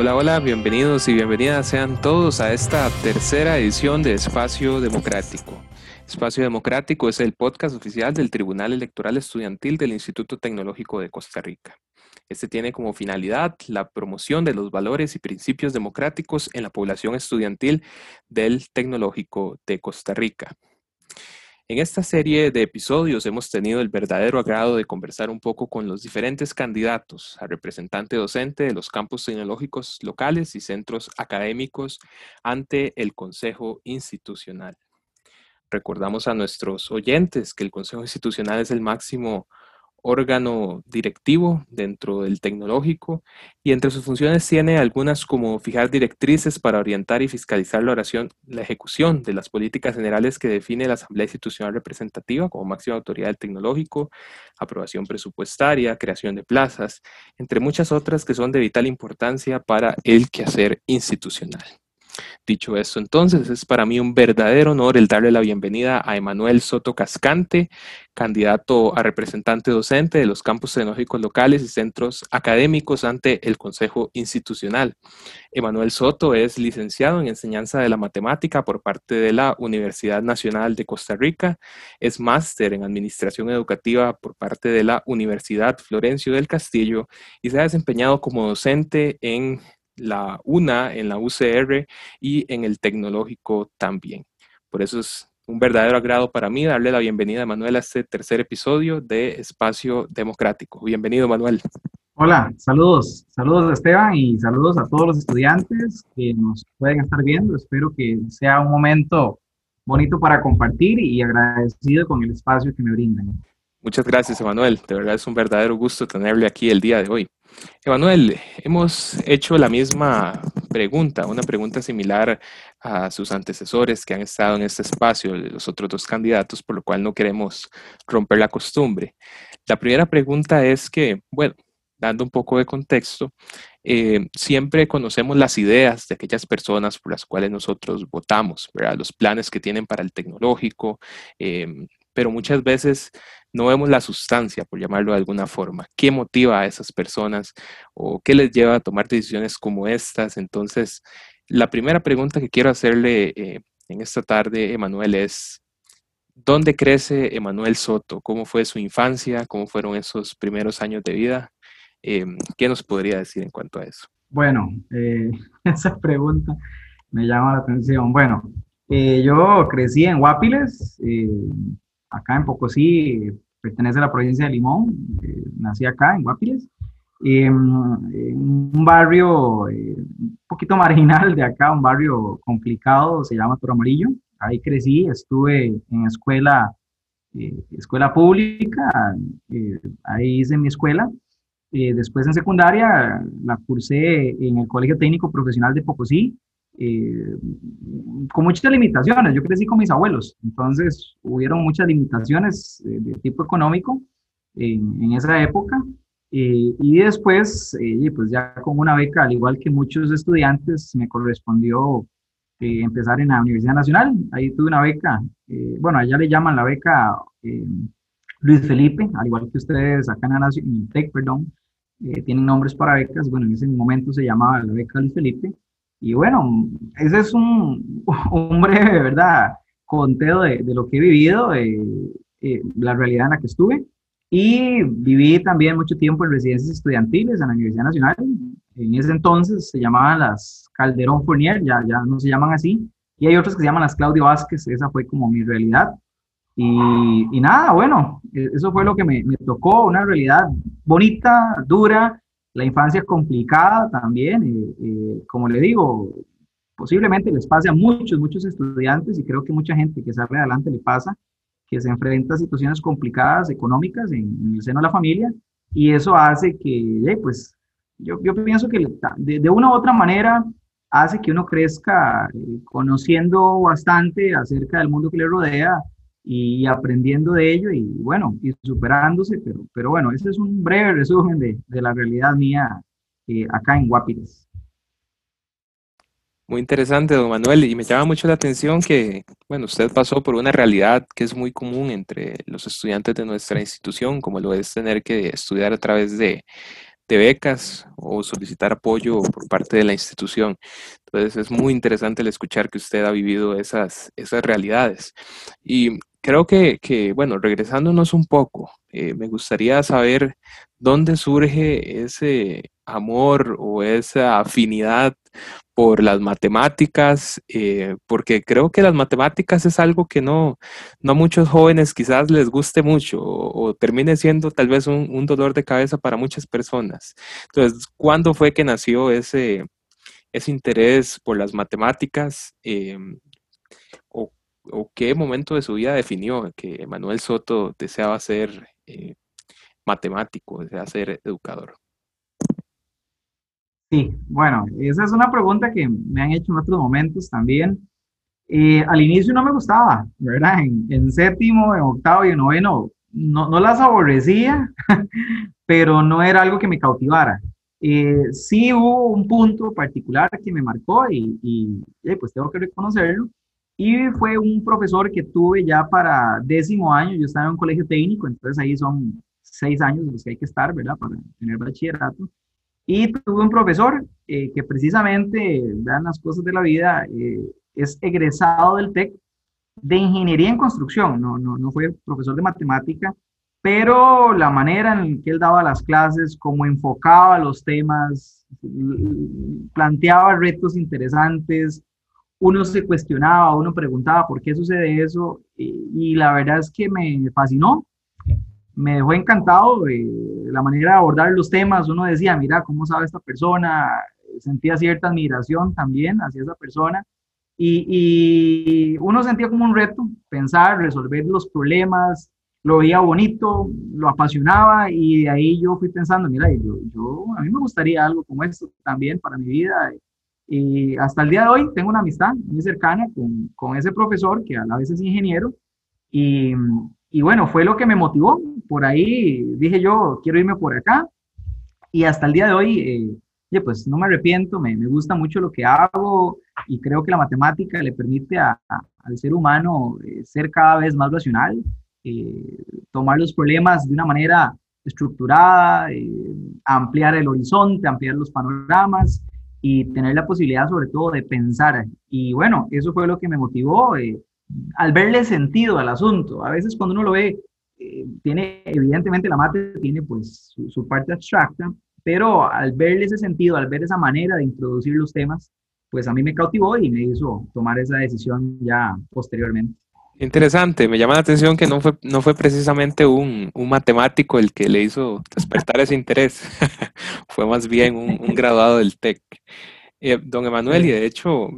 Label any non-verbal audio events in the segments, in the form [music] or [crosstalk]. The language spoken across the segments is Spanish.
Hola, hola, bienvenidos y bienvenidas sean todos a esta tercera edición de Espacio Democrático. Espacio Democrático es el podcast oficial del Tribunal Electoral Estudiantil del Instituto Tecnológico de Costa Rica. Este tiene como finalidad la promoción de los valores y principios democráticos en la población estudiantil del Tecnológico de Costa Rica. En esta serie de episodios hemos tenido el verdadero agrado de conversar un poco con los diferentes candidatos a representante docente de los campus tecnológicos locales y centros académicos ante el Consejo Institucional. Recordamos a nuestros oyentes que el Consejo Institucional es el máximo órgano directivo dentro del tecnológico y entre sus funciones tiene algunas como fijar directrices para orientar y fiscalizar la oración, la ejecución de las políticas generales que define la Asamblea Institucional Representativa como máxima autoridad del tecnológico, aprobación presupuestaria, creación de plazas, entre muchas otras que son de vital importancia para el quehacer institucional. Dicho esto, entonces es para mí un verdadero honor el darle la bienvenida a Emanuel Soto Cascante, candidato a representante docente de los campus tecnológicos locales y centros académicos ante el Consejo Institucional. Emanuel Soto es licenciado en enseñanza de la matemática por parte de la Universidad Nacional de Costa Rica, es máster en administración educativa por parte de la Universidad Florencio del Castillo y se ha desempeñado como docente en la UNA, en la UCR y en el tecnológico también. Por eso es un verdadero agrado para mí darle la bienvenida a Manuel a este tercer episodio de Espacio Democrático. Bienvenido, Manuel. Hola, saludos, saludos Esteban y saludos a todos los estudiantes que nos pueden estar viendo. Espero que sea un momento bonito para compartir y agradecido con el espacio que me brindan. Muchas gracias, Emanuel. De verdad es un verdadero gusto tenerle aquí el día de hoy. Emanuel, hemos hecho la misma pregunta, una pregunta similar a sus antecesores que han estado en este espacio, los otros dos candidatos, por lo cual no queremos romper la costumbre. La primera pregunta es que, bueno, dando un poco de contexto, eh, siempre conocemos las ideas de aquellas personas por las cuales nosotros votamos, ¿verdad? los planes que tienen para el tecnológico, eh, pero muchas veces no vemos la sustancia, por llamarlo de alguna forma. ¿Qué motiva a esas personas o qué les lleva a tomar decisiones como estas? Entonces, la primera pregunta que quiero hacerle eh, en esta tarde, Emanuel, es, ¿dónde crece Emanuel Soto? ¿Cómo fue su infancia? ¿Cómo fueron esos primeros años de vida? Eh, ¿Qué nos podría decir en cuanto a eso? Bueno, eh, [laughs] esa pregunta me llama la atención. Bueno, yo crecí en Guapiles, acá en Pocosí, pertenece a la provincia de Limón, eh, nací acá en Guapiles, en un barrio eh, un poquito [laughs] marginal de acá, un barrio complicado, se llama Toro Amarillo. Ahí crecí, estuve en escuela, eh, escuela pública, ahí hice mi escuela. después en secundaria la cursé en el Colegio Técnico Profesional de Pocosí, eh, con muchas limitaciones. Yo crecí con mis abuelos, entonces hubieron muchas limitaciones eh, de tipo económico en, esa época. Eh, y después, pues ya con una beca, al igual que muchos estudiantes, me correspondió empezar en la Universidad Nacional. Ahí tuve una beca, bueno, allá le llaman la beca Luis Felipe, al igual que ustedes acá en la TEC, perdón, tienen nombres para becas. Bueno, en ese momento se llamaba la beca Luis Felipe. Y bueno, ese es un, [laughs] un breve, ¿verdad? Conteo de, de lo que he vivido, eh, la realidad en la que estuve. Y viví también mucho tiempo en residencias estudiantiles en la Universidad Nacional. En ese entonces se llamaban las Calderón Fournier, ya, ya no se llaman así. Y hay otras que se llaman las Claudio Vázquez, esa fue como mi realidad. Y, y nada, bueno, e, eso fue lo que me, me tocó, una realidad bonita, dura, la infancia complicada también, eh, eh, como le digo, posiblemente les pase a muchos, muchos estudiantes y creo que mucha gente que sale adelante le pasa, que se enfrenta a situaciones complicadas económicas en, el seno de la familia y eso hace que, pues, yo, pienso que de, una u otra manera hace que uno crezca eh, conociendo bastante acerca del mundo que le rodea, y aprendiendo de ello y bueno, y superándose, pero, pero bueno, ese es un breve resumen de, de la realidad mía eh, acá en Guapiles. Muy interesante, don Manuel, y me llama mucho la atención que, bueno, usted pasó por una realidad que es muy común entre los estudiantes de nuestra institución, como lo es tener que estudiar a través de, de becas o solicitar apoyo por parte de la institución. Entonces es muy interesante el escuchar que usted ha vivido esas, esas realidades. Y creo que, que bueno, regresándonos un poco, eh, me gustaría saber dónde surge ese amor o esa afinidad por las matemáticas, eh, porque creo que las matemáticas es algo que no, no a muchos jóvenes quizás les guste mucho o, termine siendo tal vez un, dolor de cabeza para muchas personas. Entonces, ¿cuándo fue que nació ese, ese interés por las matemáticas? Eh, o, qué momento de su vida definió que Manuel Soto deseaba ser eh, matemático, deseaba ser educador? Sí, bueno, esa es una pregunta que me han hecho en otros momentos también. Eh, al inicio no me gustaba, ¿verdad? En, séptimo, en octavo y en noveno no, no las aborrecía, [laughs] pero no era algo que me cautivara. Eh, sí hubo un punto particular que me marcó y, y, pues tengo que reconocerlo. Y fue un profesor que tuve ya para décimo año, yo estaba en un colegio técnico, entonces ahí son seis años los que hay que estar, ¿verdad? Para tener bachillerato. Y tuve un profesor eh, que precisamente, vean las cosas de la vida, eh, es egresado del TEC de ingeniería en construcción, no, no, no fue profesor de matemática, pero la manera en que él daba las clases, cómo enfocaba los temas, planteaba retos interesantes, uno se cuestionaba, uno preguntaba por qué sucede eso, y, la verdad es que me fascinó, me dejó encantado eh, la manera de abordar los temas. Uno decía, mira, ¿cómo sabe esta persona? Sentía cierta admiración también hacia esa persona. Y, uno sentía como un reto pensar, resolver los problemas, lo veía bonito, lo apasionaba y de ahí yo fui pensando, mira, yo, a mí me gustaría algo como esto también para mi vida. Y hasta el día de hoy tengo una amistad muy cercana con, con ese profesor que a la vez es ingeniero y, y bueno, fue lo que me motivó. Por ahí dije yo, quiero irme por acá. Y hasta el día de hoy, eh, pues no me arrepiento, me, me, gusta mucho lo que hago y creo que la matemática le permite a, al ser humano eh, ser cada vez más racional, eh, tomar los problemas de una manera estructurada, eh, ampliar el horizonte, ampliar los panoramas y tener la posibilidad sobre todo de pensar. Y bueno, eso fue lo que me motivó al verle sentido al asunto. A veces cuando uno lo ve, eh, tiene, evidentemente la mate tiene pues su, parte abstracta, pero al verle ese sentido, al ver esa manera de introducir los temas, pues a mí me cautivó y me hizo tomar esa decisión ya posteriormente. Interesante, me llama la atención que no fue, no fue precisamente un, un matemático el que le hizo despertar ese interés, [laughs] fue más bien un, graduado del TEC. Eh, don Emanuel, y de hecho,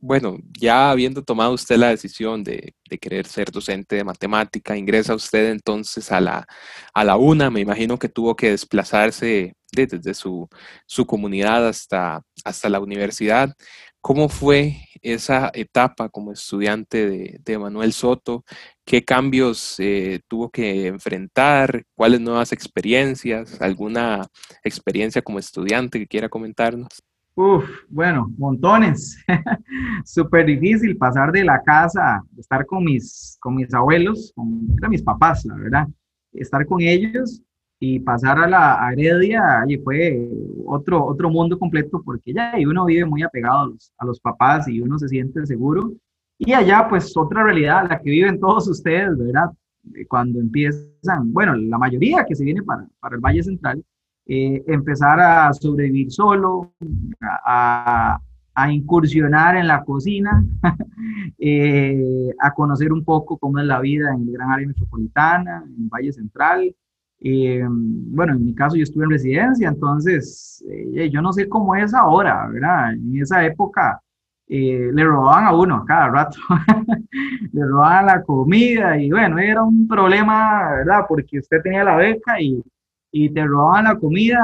bueno, ya habiendo tomado usted la decisión de, querer ser docente de matemática, ingresa usted entonces a la, a la UNA, me imagino que tuvo que desplazarse desde su, comunidad hasta, hasta la universidad. ¿Cómo fue esa etapa como estudiante de, Manuel Soto? ¿Qué cambios eh, tuvo que enfrentar? ¿Cuáles nuevas experiencias? ¿Alguna experiencia como estudiante que quiera comentarnos? Uf, bueno, montones. [laughs] Súper difícil pasar de la casa, estar con mis, con mis abuelos, con mis papás, la verdad. Estar con ellos y pasar a la Heredia y fue otro, otro mundo completo porque ya uno vive muy apegado a los, a los papás y uno se siente seguro. Y allá, pues, otra realidad, la que viven todos ustedes, ¿verdad? Cuando empiezan, bueno, la mayoría que se viene para, para el Valle Central, eh, empezar a sobrevivir solo, a, incursionar en la cocina, [laughs] eh, a conocer un poco cómo es la vida en el gran área metropolitana, en Valle Central. Eh, bueno, en mi caso yo estuve en residencia, entonces yo no sé cómo es ahora, ¿verdad? En esa época le robaban a uno cada rato, [laughs] le robaban la comida y bueno, era un problema, ¿verdad? Porque usted tenía la beca y y te robaban la comida,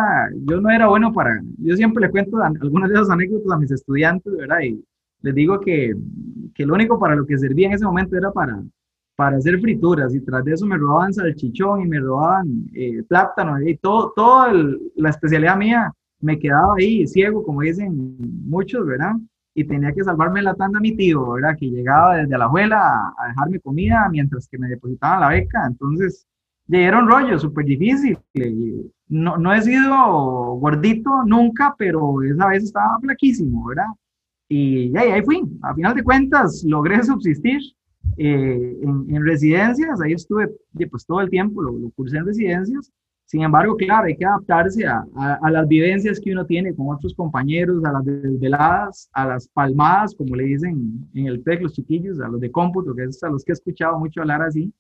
yo no era bueno para, yo siempre le cuento algunas de esas anécdotas a mis estudiantes, ¿verdad? Y les digo que, que lo único para lo que servía en ese momento era para, para hacer frituras y tras de eso me robaban salchichón y me robaban eh, plátano y todo, toda la especialidad mía me quedaba ahí ciego, como dicen muchos, ¿verdad? Y tenía que salvarme la tanda a mi tío, ¿verdad? Que llegaba desde la abuela a, dejarme comida mientras que me depositaban la beca. Entonces, era un rollo súper difícil. No, no he sido gordito nunca, pero esa vez estaba flaquísimo, ¿verdad? Y ahí, ahí fui. A final de cuentas, logré [laughs] subsistir eh, en, residencias. Ahí estuve pues, todo el tiempo, lo, lo, cursé en residencias. Sin embargo, claro, hay que adaptarse a, a, las vivencias que uno tiene con otros compañeros, a las desveladas, a las palmadas, como le dicen en el TEC los chiquillos, a los de cómputo, que es a los que he escuchado mucho hablar así.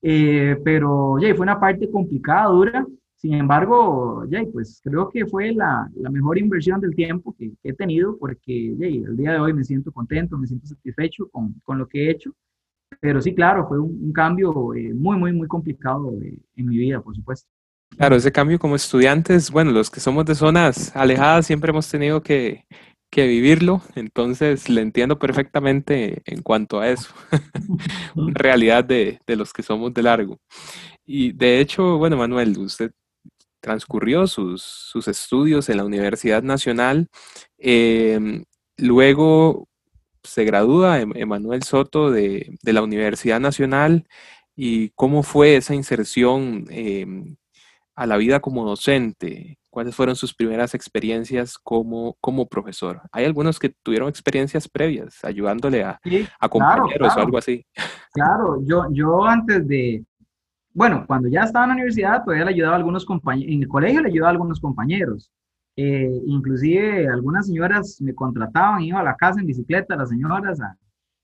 Eh, pero ya, fue una parte complicada, dura. Sin embargo, ya, pues creo que fue la, la mejor inversión del tiempo que, he tenido porque ya, el día de hoy me siento contento, me siento satisfecho con, con lo que he hecho. Pero sí, claro, fue un, cambio eh, muy, muy, muy complicado eh, en mi vida, por supuesto. Claro, ese cambio como estudiantes, bueno, los que somos de zonas alejadas siempre hemos tenido que, que vivirlo, entonces le entiendo perfectamente en cuanto a eso, [laughs] realidad de, de, los que somos de largo. Y de hecho, bueno, Manuel, usted transcurrió sus, sus estudios en la Universidad Nacional, em, luego se gradúa em, Emanuel Soto de, de, la Universidad Nacional y cómo fue esa inserción eh, a la vida como docente? ¿Cuáles fueron sus primeras experiencias como, como profesor? Hay algunos que tuvieron experiencias previas ayudándole a, a compañeros o algo así. Claro, yo, yo antes de, bueno, cuando ya estaba en la universidad, todavía le ayudaba a algunos compañeros, en el colegio le ayudaba a algunos compañeros. Eh, inclusive algunas señoras me contrataban, iba a la casa en bicicleta, las señoras, a,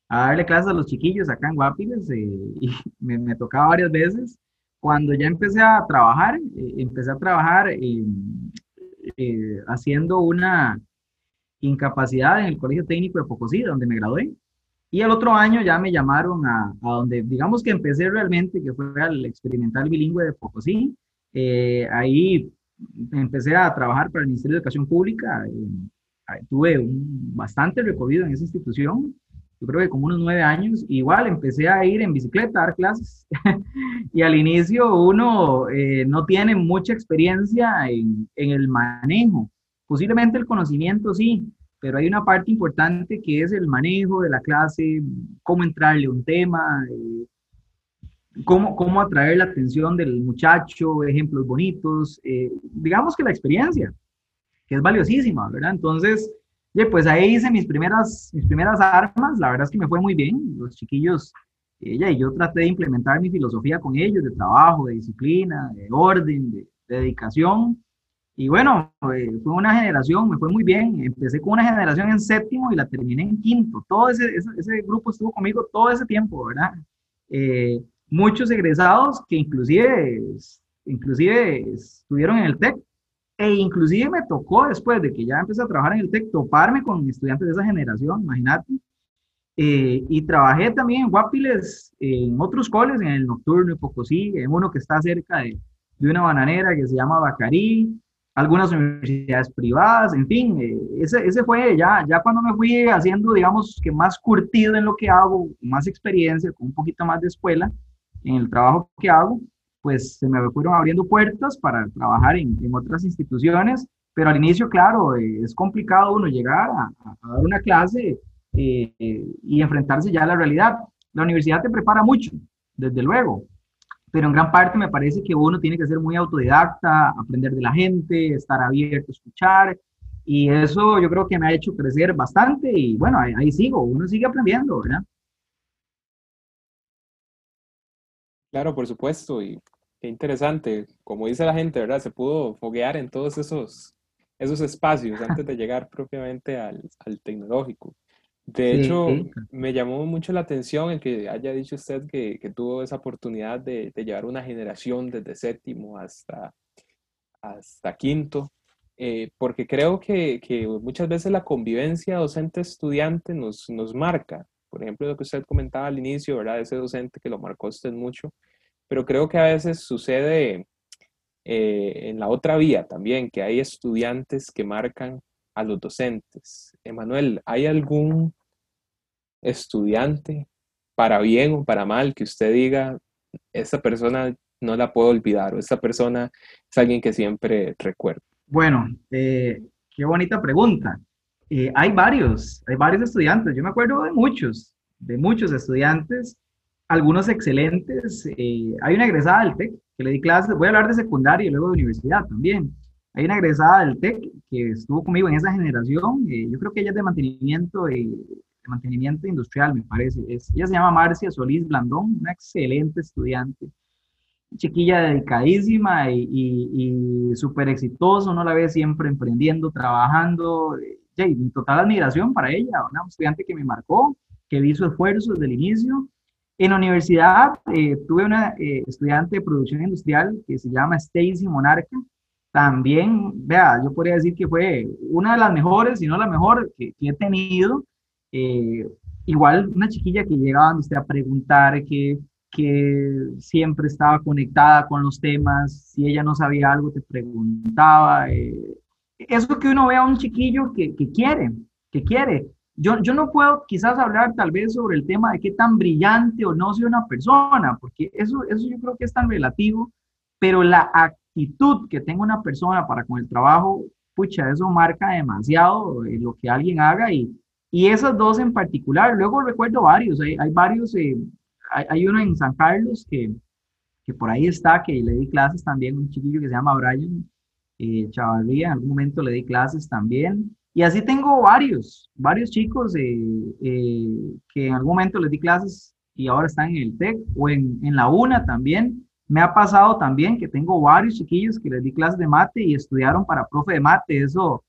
darle clases a los chiquillos acá en Guapiles, eh, [laughs] y me, me, tocaba varias veces cuando ya empecé a trabajar, eh, empecé a trabajar eh, haciendo una incapacidad en el Colegio Técnico de Pocosí, donde me gradué. Y el otro año ya me llamaron a, a donde, digamos que empecé realmente, que fue al experimental bilingüe de Pocosí. Eh, ahí empecé a trabajar para el Ministerio de Educación Pública. tuve un, bastante recorrido en esa institución yo creo que como unos nueve años, igual empecé a ir en bicicleta a dar clases. [laughs] y al inicio uno eh, no tiene mucha experiencia en, en, el manejo. Posiblemente el conocimiento sí, pero hay una parte importante que es el manejo de la clase, cómo entrarle a un tema, eh, cómo, cómo atraer la atención del muchacho, ejemplos bonitos. Eh, digamos que la experiencia, que es valiosísima, ¿verdad? Entonces, pues ahí hice mis primeras, mis primeras armas, la verdad es que me fue muy bien, los chiquillos, ella y yo traté de implementar mi filosofía con ellos, de trabajo, de disciplina, de orden, de, dedicación. Y bueno, eh, fue una generación, me fue muy bien. Empecé con una generación en séptimo y la terminé en quinto. Todo ese, ese, grupo estuvo conmigo todo ese tiempo, ¿verdad? Eh, muchos egresados que inclusive, inclusive estuvieron en el TEC e inclusive me tocó después de que ya empecé a trabajar en el TEC, toparme con estudiantes de esa generación, imagínate. Eh, y trabajé también en Guapiles, en otros coles, en el Nocturno y Pocosí, en uno que está cerca de, de una bananera que se llama Bacarí, algunas universidades privadas, en fin, eh, ese, ese, fue ya, ya cuando me fui haciendo, digamos, que más curtido en lo que hago, más experiencia, con un poquito más de escuela en el trabajo que hago, pues se me fueron abriendo puertas para trabajar en, en otras instituciones, pero al inicio, claro, eh, es complicado uno llegar a, a dar una clase eh, y enfrentarse ya a la realidad. La universidad te prepara mucho, desde luego, pero en gran parte me parece que uno tiene que ser muy autodidacta, aprender de la gente, estar abierto escuchar, y eso yo creo que me ha hecho crecer bastante y bueno, ahí, ahí sigo, uno sigue aprendiendo, ¿verdad? Claro, por supuesto, y qué interesante. Como dice la gente, ¿verdad? Se pudo foguear en todos esos, esos espacios antes de [laughs] llegar propiamente al, al tecnológico. De hecho, me llamó mucho la atención el que haya dicho usted que, que tuvo esa oportunidad de, de, llevar una generación desde séptimo hasta, hasta quinto, eh, porque creo que, que, muchas veces la convivencia docente-estudiante nos, nos marca por ejemplo, lo que usted comentaba al inicio, ¿verdad? Ese docente que lo marcó usted mucho, pero creo que a veces sucede eh, en la otra vía también, que hay estudiantes que marcan a los docentes. Emanuel, ¿hay algún estudiante, para bien o para mal, que usted diga, esta persona no la puedo olvidar o esta persona es alguien que siempre recuerdo? Bueno, eh, qué bonita pregunta. Eh, hay varios, hay varios estudiantes, yo me acuerdo de muchos, de muchos estudiantes, algunos excelentes. Eh, hay una egresada del TEC que le di clases, voy a hablar de secundaria y luego de universidad también. Hay una egresada del TEC que estuvo conmigo en esa generación, eh, yo creo que ella es de mantenimiento, de mantenimiento industrial, me parece. Es, ella se llama Marcia Solís Blandón, una excelente estudiante, chiquilla dedicadísima y, y, súper exitosa, uno la ve siempre emprendiendo, trabajando, y mi total admiración para ella, una estudiante que me marcó, que vi su esfuerzo desde el inicio. En la universidad eh, tuve una eh, estudiante de producción industrial que se llama Stacy Monarca. También, vea, yo podría decir que fue una de las mejores, si no la mejor que, he tenido. Eh, igual una chiquilla que llegaba usted a preguntar, que, que siempre estaba conectada con los temas, si ella no sabía algo te preguntaba. Eso que uno ve a un chiquillo que, que quiere, que quiere. Yo, yo no puedo quizás hablar tal vez sobre el tema de qué tan brillante o no sea una persona, porque eso, eso yo creo que es tan relativo, pero la actitud que tenga una persona para con el trabajo, pucha, eso marca demasiado eh, lo que alguien haga y, y esas dos en particular. Luego recuerdo varios, hay, hay varios, eh, hay, hay, uno en San Carlos que, que por ahí está, que le di clases también, un chiquillo que se llama Brian eh, Chavarría, en algún momento le di clases también. Y así tengo varios, varios chicos eh, eh, que en algún momento les di clases y ahora están en el TEC o en, en, la UNA también. Me ha pasado también que tengo varios chiquillos que les di clases de mate y estudiaron para profe de mate. Eso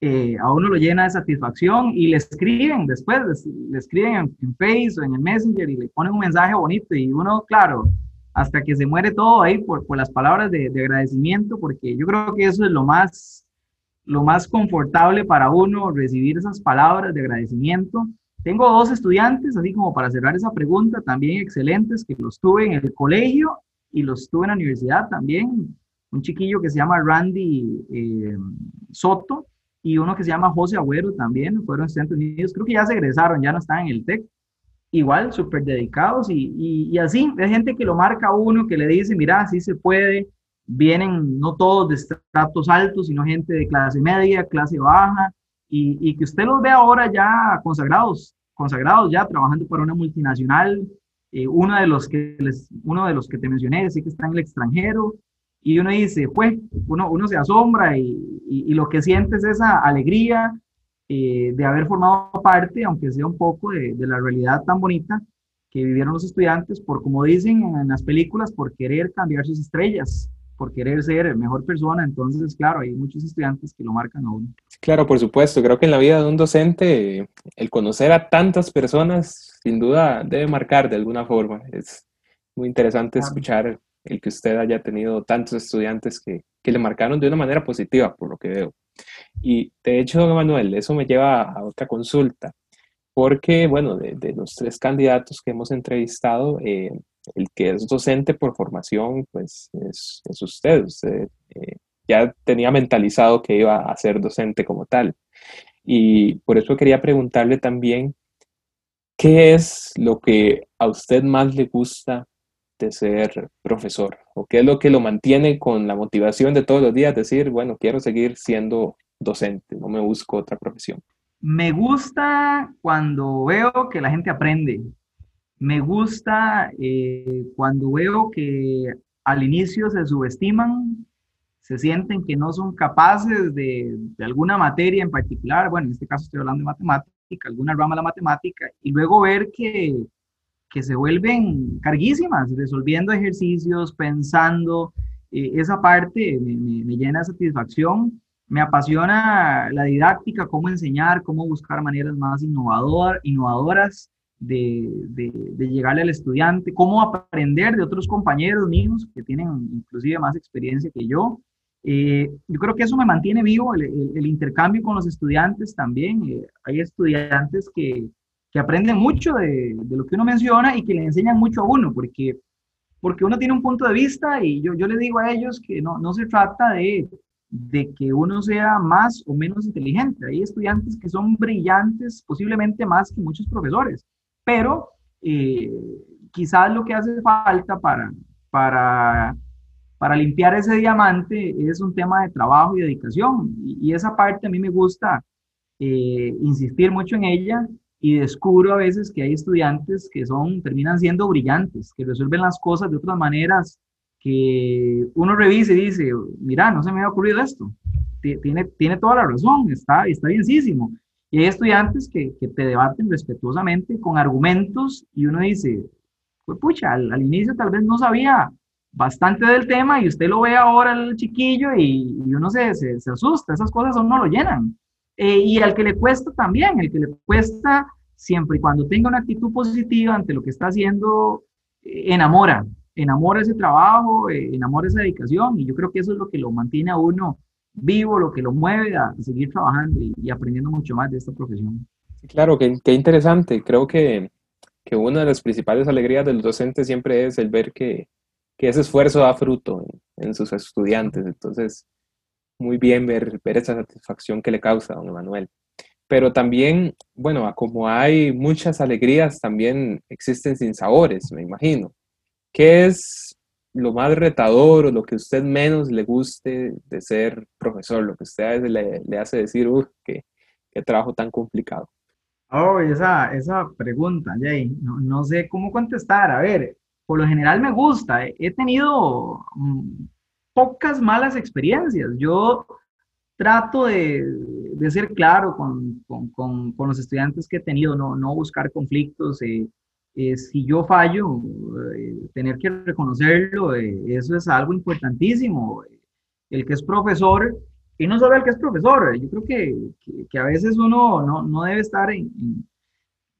eh, a uno lo llena de satisfacción y le escriben después, le, escriben en, en, Facebook o en el Messenger y le ponen un mensaje bonito y uno, claro, hasta que se muere todo ahí por, por las palabras de, de agradecimiento, porque yo creo que eso es lo más lo más confortable para uno recibir esas palabras de agradecimiento. Tengo dos estudiantes, así como para cerrar esa pregunta, también excelentes, que los tuve en el colegio y los tuve en la universidad también. Un chiquillo que se llama Randy eh, Soto y uno que se llama José Agüero también, fueron estudiantes míos, creo que ya se egresaron, ya no están en el TEC. Igual, súper dedicados y, y, y así, hay gente que lo marca uno, que le dice, mira, sí se puede, vienen no todos de estratos altos, sino gente de clase media, clase baja, y, que usted los ve ahora ya consagrados, consagrados ya trabajando para una multinacional, eh, uno, de los que les, uno de los que te mencioné, sí que está en el extranjero, y uno dice, pues, uno, uno se asombra y, y, lo que siente es esa alegría eh, de haber formado parte, aunque sea un poco de, de, la realidad tan bonita que vivieron los estudiantes, por como dicen en las películas, por querer cambiar sus estrellas por querer ser mejor persona. Entonces, claro, hay muchos estudiantes que lo marcan a uno. Claro, por supuesto. Creo que en la vida de un docente, el conocer a tantas personas, sin duda, debe marcar de alguna forma. Es muy interesante escuchar el que usted haya tenido tantos estudiantes que, que le marcaron de una manera positiva, por lo que veo. Y de hecho, Manuel, eso me lleva a otra consulta, porque, bueno, de, de los tres candidatos que hemos entrevistado, eh, el que es docente por formación, pues es, usted. Usted eh, ya tenía mentalizado que iba a ser docente como tal. Y por eso quería preguntarle también, ¿qué es lo que a usted más le gusta de ser profesor? ¿O qué es lo que lo mantiene con la motivación de todos los días? Decir, bueno, quiero seguir siendo docente, no me busco otra profesión. Me gusta cuando veo que la gente aprende, me gusta eh, cuando veo que al inicio se subestiman, se sienten que no son capaces de, alguna materia en particular, bueno, en este caso estoy hablando de matemática, alguna rama de la matemática, y luego ver que, que se vuelven carguísimas, resolviendo ejercicios, pensando, eh, esa parte me, me, llena de satisfacción. Me apasiona la didáctica, cómo enseñar, cómo buscar maneras más innovador, innovadoras de, de, llegarle al estudiante, cómo aprender de otros compañeros míos que tienen inclusive más experiencia que yo. Eh, yo creo que eso me mantiene vivo, el, el, intercambio con los estudiantes también. Eh, hay estudiantes que, que aprenden mucho de, de, lo que uno menciona y que le enseñan mucho a uno, porque, porque uno tiene un punto de vista y yo, yo le digo a ellos que no, no se trata de, de que uno sea más o menos inteligente. Hay estudiantes que son brillantes, posiblemente más que muchos profesores pero eh, quizás lo que hace falta para, para, para limpiar ese diamante es un tema de trabajo y dedicación. Y, esa parte a mí me gusta eh, insistir mucho en ella y descubro a veces que hay estudiantes que son, terminan siendo brillantes, que resuelven las cosas de otras maneras que uno revise y dice, mira, no se me había ocurrido esto. Tiene, tiene toda la razón, está, está bienísimo. Y hay estudiantes que, que te debaten respetuosamente con argumentos y uno dice, pues pucha, al, al, inicio tal vez no sabía bastante del tema y usted lo ve ahora el chiquillo y, y uno se, se, se, asusta, esas cosas a uno lo llenan. Eh, y al que le cuesta también, el que le cuesta siempre y cuando tenga una actitud positiva ante lo que está haciendo, eh, enamora, enamora ese trabajo, eh, enamora esa dedicación y yo creo que eso es lo que lo mantiene a uno vivo, lo que lo mueve a seguir trabajando y, y aprendiendo mucho más de esta profesión. Claro, qué, qué interesante. Creo que, que, una de las principales alegrías del docente siempre es el ver que, que ese esfuerzo da fruto en, en, sus estudiantes. Entonces, muy bien ver, ver esa satisfacción que le causa a don Emanuel. Pero también, bueno, como hay muchas alegrías, también existen sinsabores, me imagino. ¿Qué es lo más retador o lo que a usted menos le guste de ser profesor? Lo que usted a veces le, le hace decir, uff, qué, qué, trabajo tan complicado. Oh, esa, esa pregunta, Jay, no, no, sé cómo contestar. A ver, por lo general me gusta. He tenido mm, pocas malas experiencias. Yo trato de, de ser claro con, con, con, los estudiantes que he tenido, no, no buscar conflictos. Eh, eh, si yo fallo, eh, tener que reconocerlo, eh, eso es algo importantísimo. El que es profesor, y no solo el que es profesor, yo creo que, que, a veces uno no, no debe estar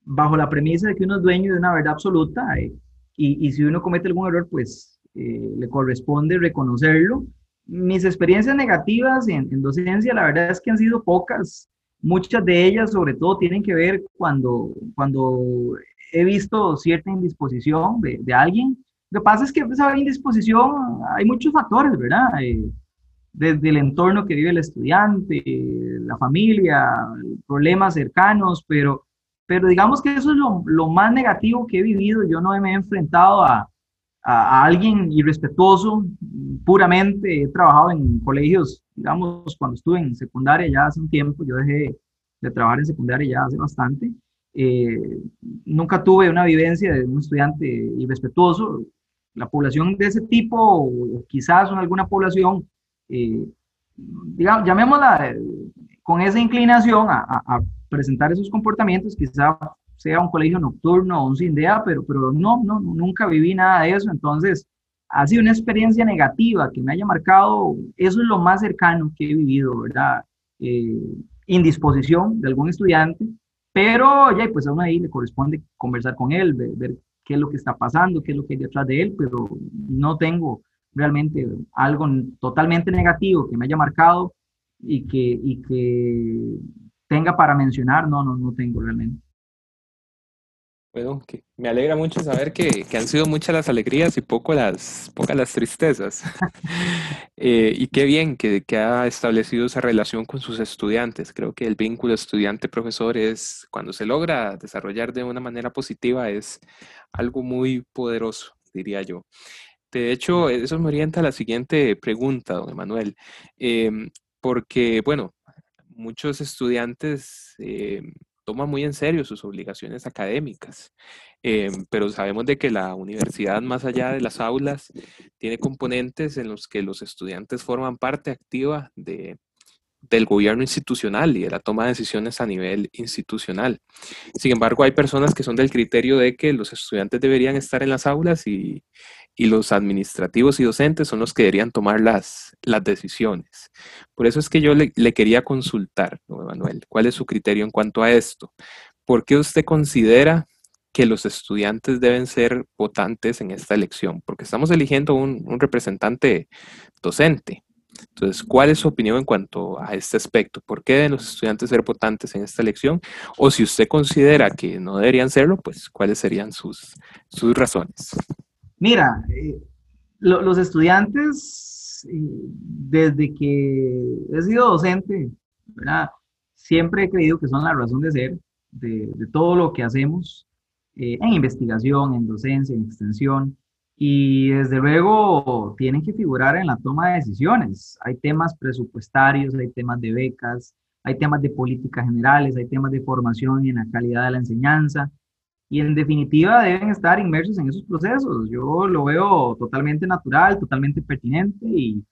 bajo la premisa de que uno es dueño de una verdad absoluta, y, y, si uno comete algún error, pues le corresponde reconocerlo. Mis experiencias negativas en, en docencia, la verdad es que han sido pocas. Muchas de ellas, sobre todo, tienen que ver cuando, cuando he visto cierta indisposición de, de, alguien. Lo que pasa es que esa indisposición, hay muchos factores, ¿verdad? Eh, desde el entorno que vive el estudiante, la familia, problemas cercanos, pero, pero digamos que eso es lo, lo más negativo que he vivido. Yo no me he enfrentado a, a, alguien irrespetuoso puramente. He trabajado en colegios, digamos, cuando estuve en secundaria ya hace un tiempo, yo dejé de trabajar en secundaria ya hace bastante. Eh, nunca tuve una vivencia de un estudiante irrespetuoso. La población de ese tipo, quizás en alguna población, eh, digamos, llamémosla eh, con esa inclinación a, presentar esos comportamientos, quizás sea un colegio nocturno o un CINDEA, pero, pero no, no, nunca viví nada de eso. Entonces, ha sido una experiencia negativa que me haya marcado, eso es lo más cercano que he vivido, ¿verdad? Eh, indisposición de algún estudiante pero ya, pues a uno ahí le corresponde conversar con él, ver, ver, qué es lo que está pasando, qué es lo que hay detrás de él, pero no tengo realmente algo totalmente negativo que me haya marcado y que, y que tenga para mencionar, no, no, no tengo realmente. Bueno, que me alegra mucho saber que, que, han sido muchas las alegrías y poco las, pocas las tristezas. [laughs] eh, y qué bien que, ha establecido esa relación con sus estudiantes. Creo que el vínculo estudiante-profesor es, cuando se logra desarrollar de una manera positiva, es algo muy poderoso, diría yo. De hecho, eso me orienta a la siguiente pregunta, don Emanuel. Eh, porque, bueno, muchos estudiantes... Eh, toma muy en serio sus obligaciones académicas, eh, pero sabemos de que la universidad, más allá de las aulas, tiene componentes en los que los estudiantes forman parte activa de, del gobierno institucional y de la toma de decisiones a nivel institucional. Sin embargo, hay personas que son del criterio de que los estudiantes deberían estar en las aulas y, y los administrativos y docentes son los que deberían tomar las, las decisiones. Por eso es que yo le, quería consultar, ¿no, Manuel, ¿cuál es su criterio en cuanto a esto? ¿Por qué usted considera que los estudiantes deben ser votantes en esta elección? Porque estamos eligiendo un, un representante docente. Entonces, ¿cuál es su opinión en cuanto a este aspecto? ¿Por qué deben los estudiantes ser votantes en esta elección? O si usted considera que no deberían serlo, pues, ¿cuáles serían sus, sus razones? Mira, eh, lo, los estudiantes, eh, desde que he sido docente, siempre he creído que son la razón de ser de, de todo lo que hacemos eh, en investigación, en docencia, en extensión. Y desde luego tienen que figurar en la toma de decisiones. Hay temas presupuestarios, hay temas de becas, hay temas de políticas generales, hay temas de formación y en la calidad de la enseñanza. Y en definitiva deben estar inmersos en esos procesos. Yo lo veo totalmente natural, totalmente pertinente y,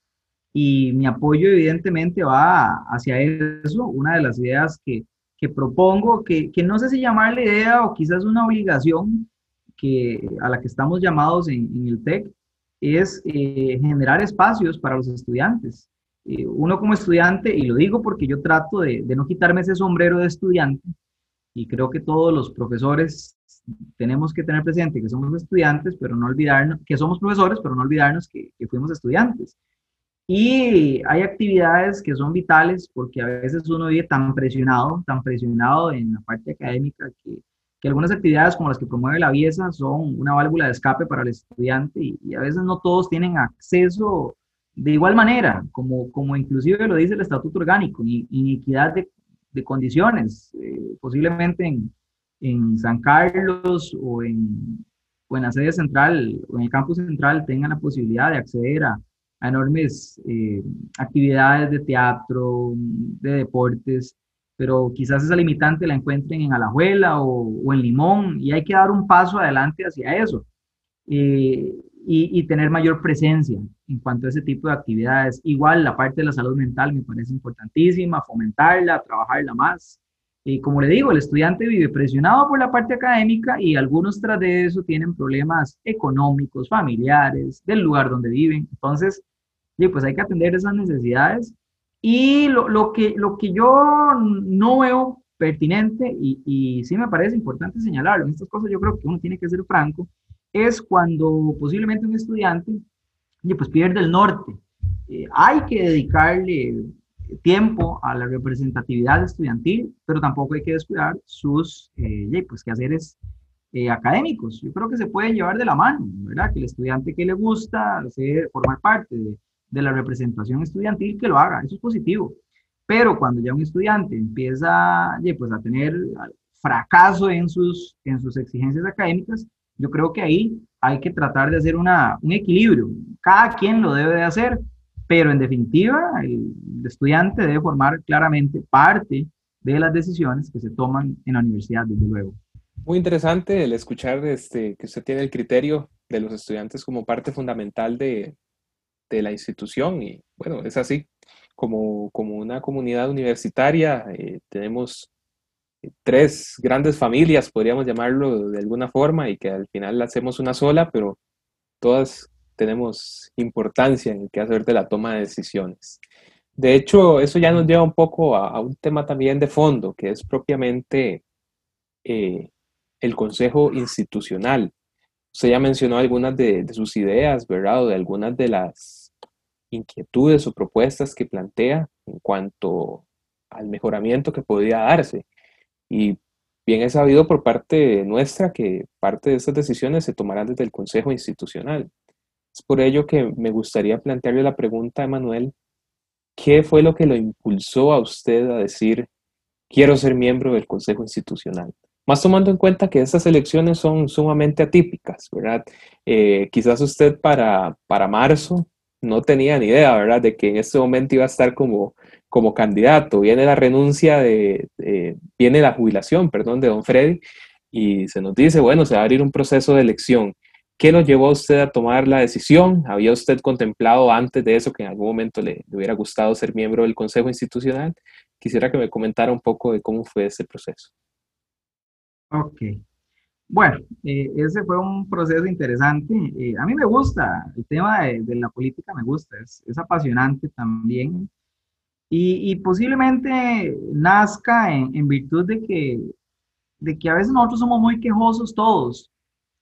y mi apoyo evidentemente va hacia eso. Una de las ideas que, que propongo, que, que, no sé si llamarle idea o quizás una obligación que, a la que estamos llamados en, en el TEC, es eh, generar espacios para los estudiantes. Eh, uno como estudiante, y lo digo porque yo trato de, de, no quitarme ese sombrero de estudiante, y creo que todos los profesores tenemos que tener presente que somos estudiantes, pero no olvidarnos, que somos profesores, pero no olvidarnos que, que fuimos estudiantes. Y hay actividades que son vitales porque a veces uno vive tan presionado, tan presionado en la parte académica que, que algunas actividades como las que promueve la VIESA son una válvula de escape para el estudiante y, a veces no todos tienen acceso de igual manera, como, como inclusive lo dice el Estatuto Orgánico, iniquidad de, de condiciones, eh, posiblemente en, en, San Carlos o en, o en la sede central o en el campus central tengan la posibilidad de acceder a, a enormes eh, actividades de teatro, de deportes, pero quizás esa limitante la encuentren en Alajuela o, o en Limón y hay que dar un paso adelante hacia eso eh, y, y, tener mayor presencia en cuanto a ese tipo de actividades. Igual la parte de la salud mental me parece importantísima, fomentarla, trabajarla más. Y como le digo, el estudiante vive presionado por la parte académica y algunos tras de eso tienen problemas económicos, familiares, del lugar donde viven. Entonces, pues hay que atender esas necesidades y lo, lo, que, lo que yo no veo pertinente y, y sí me parece importante señalarlo, en estas cosas yo creo que uno tiene que ser franco, es cuando posiblemente un estudiante pues pierde el norte. Eh, hay que dedicarle tiempo a la representatividad estudiantil, pero tampoco hay que descuidar sus eh, pues, quehaceres eh, académicos. Yo creo que se puede llevar de la mano, ¿verdad? Que el estudiante que le gusta hacer, formar parte de, de la representación estudiantil que lo haga, eso es positivo. Pero cuando ya un estudiante empieza pues, a tener fracaso en sus, en sus exigencias académicas, yo creo que ahí hay que tratar de hacer una, un equilibrio. Cada quien lo debe de hacer, pero en definitiva el, estudiante debe formar claramente parte de las decisiones que se toman en la universidad, desde luego. Muy interesante el escuchar este, que usted tiene el criterio de los estudiantes como parte fundamental de, de la institución y bueno, es así. Como, como una comunidad universitaria eh, tenemos eh, tres grandes familias, podríamos llamarlo de alguna forma, y que al final hacemos una sola, pero todas tenemos importancia en el que hacer de la toma de decisiones. De hecho, eso ya nos lleva un poco a, un tema también de fondo, que es propiamente eh, el Consejo Institucional. Usted ya mencionó algunas de, de, sus ideas, ¿verdad? O de algunas de las inquietudes o propuestas que plantea en cuanto al mejoramiento que podría darse. Y bien es sabido por parte nuestra que parte de estas decisiones se tomarán desde el Consejo Institucional. Es por ello que me gustaría plantearle la pregunta a Emanuel, ¿qué fue lo que lo impulsó a usted a decir, quiero ser miembro del Consejo Institucional? Más tomando en cuenta que estas elecciones son sumamente atípicas, ¿verdad? Eh, quizás usted para, para marzo no tenía ni idea, ¿verdad?, de que en este momento iba a estar como, como candidato. Viene la renuncia de, viene la jubilación, perdón, de don Freddy, y se nos dice, bueno, se va a abrir un proceso de elección. ¿Qué lo llevó a usted a tomar la decisión? ¿Había usted contemplado antes de eso que en algún momento le, le hubiera gustado ser miembro del Consejo Institucional? Quisiera que me comentara un poco de cómo fue ese proceso. Ok, bueno, eh, ese fue un proceso interesante. Eh, a mí me gusta, el tema de, de la política me gusta, es, es apasionante también. Y, y, posiblemente nazca en, en, virtud de que, de que a veces nosotros somos muy quejosos todos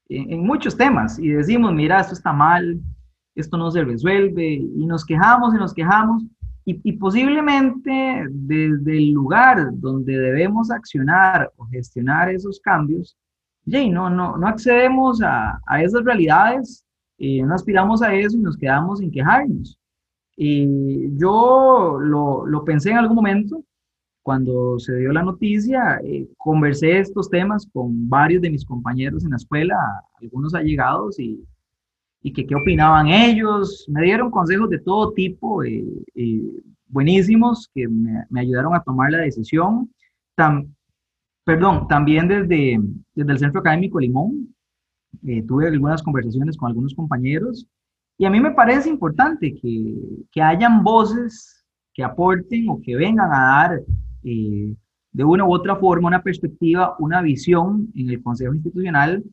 en, en muchos temas y decimos, mira, esto está mal, esto no se resuelve y nos quejamos y nos quejamos. Y, y, posiblemente desde el lugar donde debemos accionar o gestionar esos cambios, y no, no, no accedemos a, a esas realidades, eh, no aspiramos a eso y nos quedamos sin quejarnos. Y yo lo, lo, pensé en algún momento, cuando se dio la noticia, eh, conversé estos temas con varios de mis compañeros en la escuela, algunos allegados, y, y que qué opinaban ellos. Me dieron consejos de todo tipo, eh, buenísimos, que me, me, ayudaron a tomar la decisión. Perdón, también desde, desde el Centro Académico Limón, eh, tuve algunas conversaciones con algunos compañeros y a mí me parece importante que, que hayan voces que aporten o que vengan a dar eh, de una u otra forma una perspectiva, una visión en el Consejo Institucional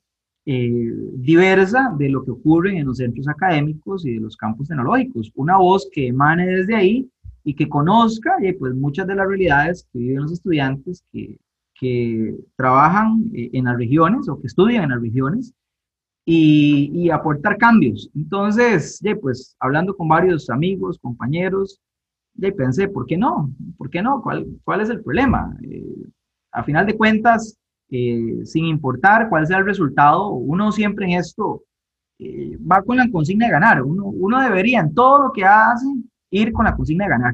eh, diversa de lo que ocurre en los centros académicos y de los campos tecnológicos. Una voz que emane desde ahí y que conozca y pues, muchas de las realidades que viven los estudiantes que, que trabajan eh, en las regiones o que estudian en las regiones y, aportar cambios. Entonces, pues hablando con varios amigos, compañeros, ya pensé, ¿por qué no? ¿Por qué no? ¿Cuál, cuál es el problema? Eh, a final de cuentas, eh, sin importar cuál sea el resultado, uno siempre en esto va con la consigna de ganar. Uno, uno debería en todo lo que hace ir con la consigna de ganar.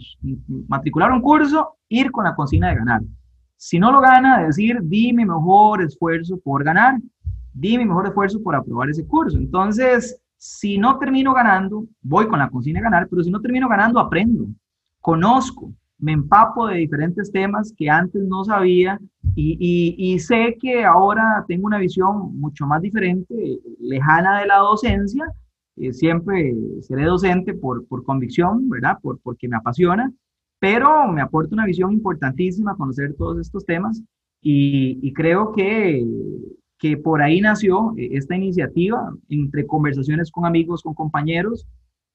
Matricular un curso, ir con la consigna de ganar. Si no lo gana, decir, di mi mejor esfuerzo por ganar, di mi mejor esfuerzo por aprobar ese curso. Entonces, si no termino ganando, voy con la consigna de ganar, pero si no termino ganando, aprendo, conozco, me empapo de diferentes temas que antes no sabía y, sé que ahora tengo una visión mucho más diferente, lejana de la docencia, eh, siempre seré docente por, por convicción, ¿verdad? Por, porque me apasiona, pero me aporta una visión importantísima conocer todos estos temas y, y creo que, que por ahí nació eh, esta iniciativa entre conversaciones con amigos, con compañeros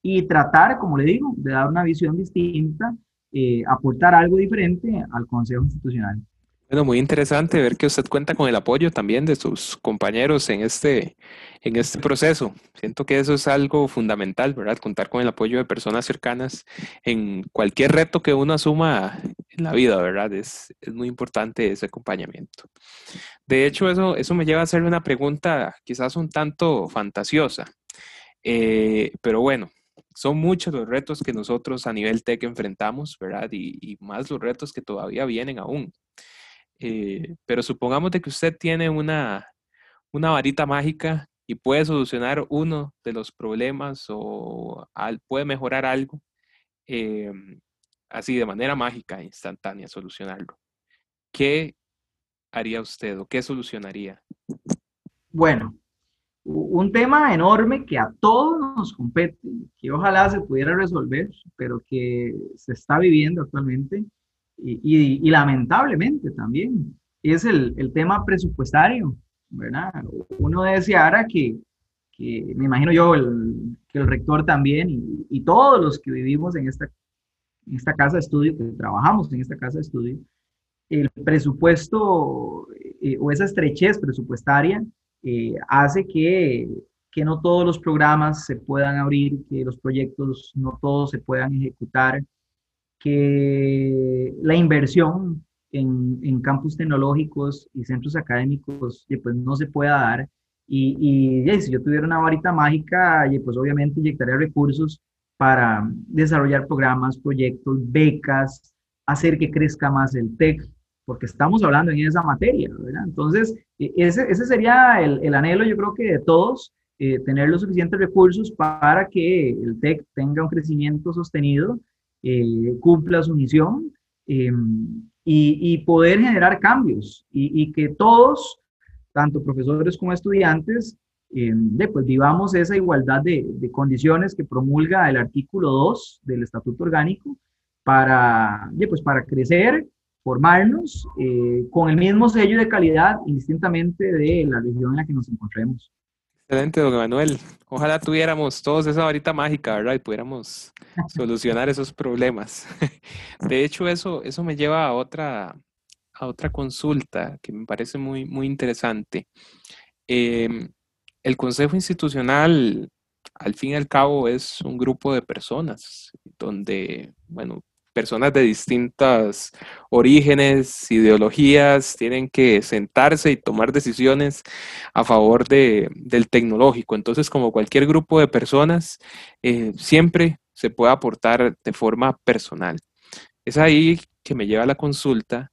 y tratar, como le digo, de dar una visión distinta, eh, aportar algo diferente al Consejo Institucional. Bueno, muy interesante ver que usted cuenta con el apoyo también de sus compañeros en este, en este proceso. Siento que eso es algo fundamental, ¿verdad? Contar con el apoyo de personas cercanas en cualquier reto que uno asuma en la vida, ¿verdad? Es, es muy importante ese acompañamiento. De hecho, eso, eso me lleva a hacerle una pregunta quizás un tanto fantasiosa, eh, pero bueno, son muchos los retos que nosotros a nivel tech enfrentamos, ¿verdad? Y, más los retos que todavía vienen aún. Eh, pero supongamos que usted tiene una, una varita mágica y puede solucionar uno de los problemas o puede mejorar algo, eh, así de manera mágica, instantánea, solucionarlo. ¿Qué haría usted o qué solucionaría? Bueno, un tema enorme que a todos nos compete, que ojalá se pudiera resolver, pero que se está viviendo actualmente, y, lamentablemente también es el, el, tema presupuestario, ¿verdad? Uno deseara que, que me imagino yo, el, que el rector también y, y, todos los que vivimos en esta, en esta casa de estudio, que trabajamos en esta casa de estudio, el presupuesto eh, o esa estrechez presupuestaria eh, hace que, que no todos los programas se puedan abrir, que los proyectos no todos se puedan ejecutar, que la inversión en, en campus tecnológicos y centros académicos pues no se pueda dar. Y, y si yo tuviera una varita mágica, pues obviamente inyectaría recursos para desarrollar programas, proyectos, becas, hacer que crezca más el TEC, porque estamos hablando en esa materia, ¿verdad? Entonces, e, ese, ese sería el, el, anhelo, yo creo que de todos, eh, tener los suficientes recursos para que el TEC tenga un crecimiento sostenido eh, cumpla su misión em, y, poder generar cambios y, que todos, tanto profesores como estudiantes, em, pues vivamos esa igualdad de, condiciones que promulga el artículo 2 del Estatuto Orgánico para, pues para crecer, formarnos eh, con el mismo sello de calidad indistintamente de la región en la que nos encontremos. Excelente, don Manuel. Ojalá tuviéramos todos esa varita mágica, ¿verdad? Y pudiéramos [laughs] solucionar esos problemas. [laughs] De hecho, eso, eso me lleva a otra, a otra consulta que me parece muy, muy interesante. Em, el Consejo Institucional, al fin y al cabo, es un grupo de personas donde, bueno, personas de distintos orígenes, ideologías, tienen que sentarse y tomar decisiones a favor de, del tecnológico. Entonces, como cualquier grupo de personas, eh, siempre se puede aportar de forma personal. Es ahí que me lleva la consulta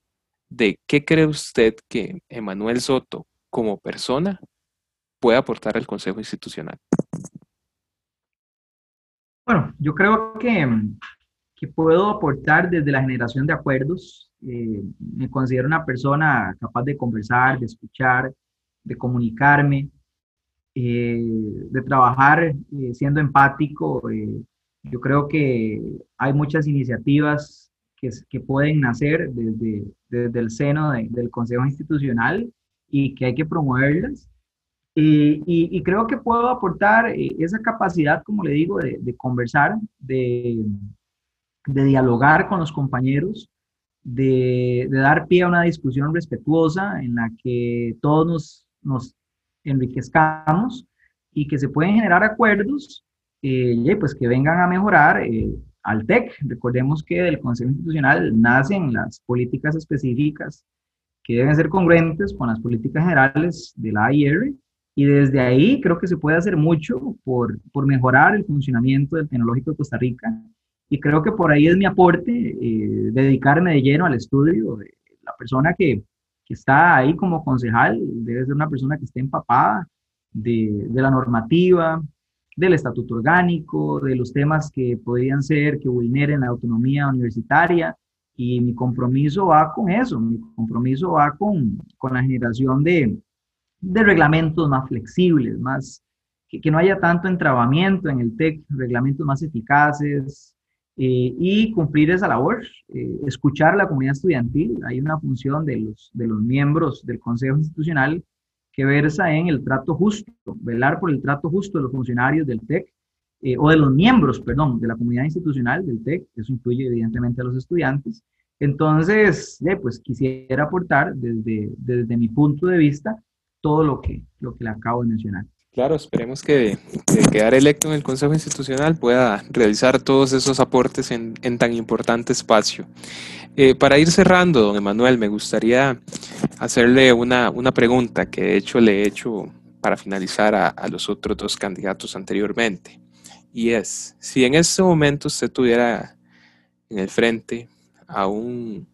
de qué cree usted que Emanuel Soto, como persona, puede aportar al Consejo Institucional. Bueno, yo creo que que puedo aportar desde la generación de acuerdos, Eh, me considero una persona capaz de conversar, de escuchar, de comunicarme, eh, de trabajar eh, siendo empático. yo creo que hay muchas iniciativas que, que pueden nacer desde, desde el seno del Consejo Institucional y que hay que promoverlas. Y, y, creo que puedo aportar esa capacidad, como le digo, de, de conversar, de, de dialogar con los compañeros, de, dar pie a una discusión respetuosa en la que todos nos, enriquezcamos y que se pueden generar acuerdos eh, pues que vengan a mejorar eh, al TEC. Recordemos que del Consejo Institucional nacen las políticas específicas que deben ser congruentes con las políticas generales de la AIR y desde ahí creo que se puede hacer mucho por, por mejorar el funcionamiento del Tecnológico de Costa Rica y creo que por ahí es mi aporte, eh, dedicarme de lleno al estudio. La persona que, que, está ahí como concejal debe ser una persona que esté empapada de, de, la normativa, del estatuto orgánico, de los temas que podrían ser que vulneren la autonomía universitaria. Y mi compromiso va con eso, mi compromiso va con, con la generación de, de reglamentos más flexibles, más, que, que, no haya tanto entrabamiento en el TEC, reglamentos más eficaces, eh, y cumplir esa labor, eh, escuchar a la comunidad estudiantil. Hay una función de los, de los miembros del Consejo Institucional que versa en el trato justo, velar por el trato justo de los funcionarios del TEC, eh, o de los miembros, perdón, de la comunidad institucional del TEC, eso incluye evidentemente a los estudiantes. Entonces, pues quisiera aportar desde, desde mi punto de vista todo lo que, lo que le acabo de mencionar. Claro, esperemos que, quedar electo en el Consejo Institucional pueda realizar todos esos aportes en, tan importante espacio. Eh, para ir cerrando, don Emanuel, me gustaría hacerle una, pregunta que de hecho le he hecho para finalizar a, a, los otros dos candidatos anteriormente. Y es, si en este momento usted tuviera en el frente a un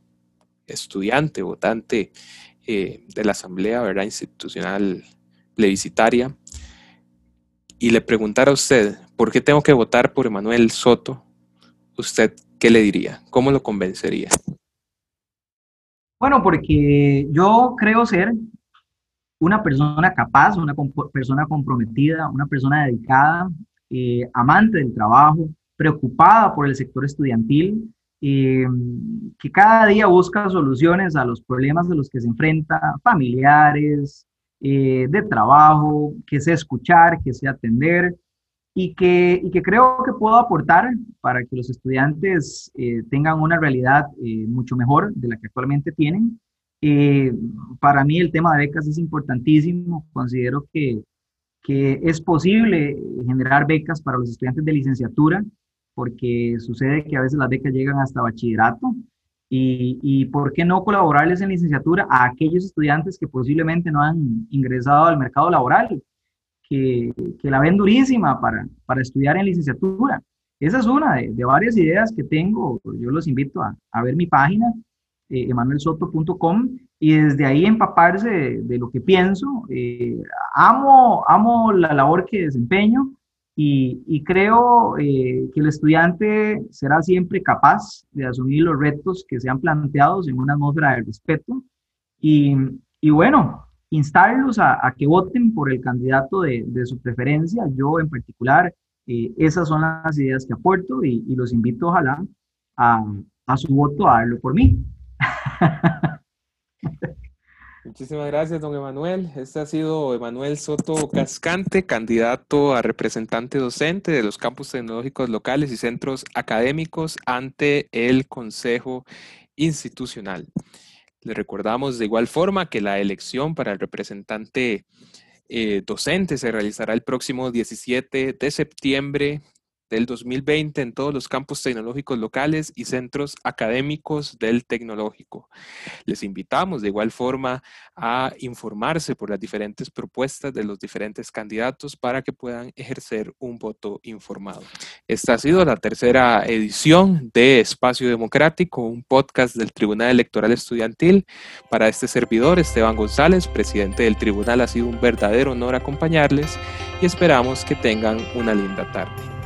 estudiante, votante eh, de la Asamblea ¿verdad? Institucional plebiscitaria, y le preguntara a usted, ¿por qué tengo que votar por Emanuel Soto? ¿Usted qué le diría? ¿Cómo lo convencería? Bueno, porque yo creo ser una persona capaz, una persona comprometida, una persona dedicada, eh, amante del trabajo, preocupada por el sector estudiantil, eh, que cada día busca soluciones a los problemas de los que se enfrenta, familiares, eh, de trabajo, que sé escuchar, que sé atender y que, y que creo que puedo aportar para que los estudiantes eh, tengan una realidad eh, mucho mejor de la que actualmente tienen. para mí el tema de becas es importantísimo. Considero que, que es posible generar becas para los estudiantes de licenciatura porque sucede que a veces las becas llegan hasta bachillerato y, y, por qué no colaborarles en licenciatura a aquellos estudiantes que posiblemente no han ingresado al mercado laboral, que, que la ven durísima para, para, estudiar en licenciatura. Esa es una de, de, varias ideas que tengo. Yo los invito a, a ver mi página, eh, emanuelsoto.com, y desde ahí empaparse de, de lo que pienso. Eh, amo, amo la labor que desempeño y, creo eh, que el estudiante será siempre capaz de asumir los retos que sean planteados en una atmósfera de respeto y, y bueno, instarlos a, a, que voten por el candidato de, de su preferencia. Yo en particular, eh, esas son las ideas que aporto y, y los invito ojalá a, a su voto a darlo por mí. [laughs] Muchísimas gracias, don Emanuel. Este ha sido Emanuel Soto Cascante, candidato a representante docente de los campus tecnológicos locales y centros académicos ante el Consejo Institucional. Le recordamos de igual forma que la elección para el representante eh, docente se realizará el próximo 17 de septiembre del 2020 en todos los campus tecnológicos locales y centros académicos del tecnológico. Les invitamos de igual forma a informarse por las diferentes propuestas de los diferentes candidatos para que puedan ejercer un voto informado. Esta ha sido la tercera edición de Espacio Democrático, un podcast del Tribunal Electoral Estudiantil. Para este servidor, Esteban González, presidente del tribunal, ha sido un verdadero honor acompañarles y esperamos que tengan una linda tarde.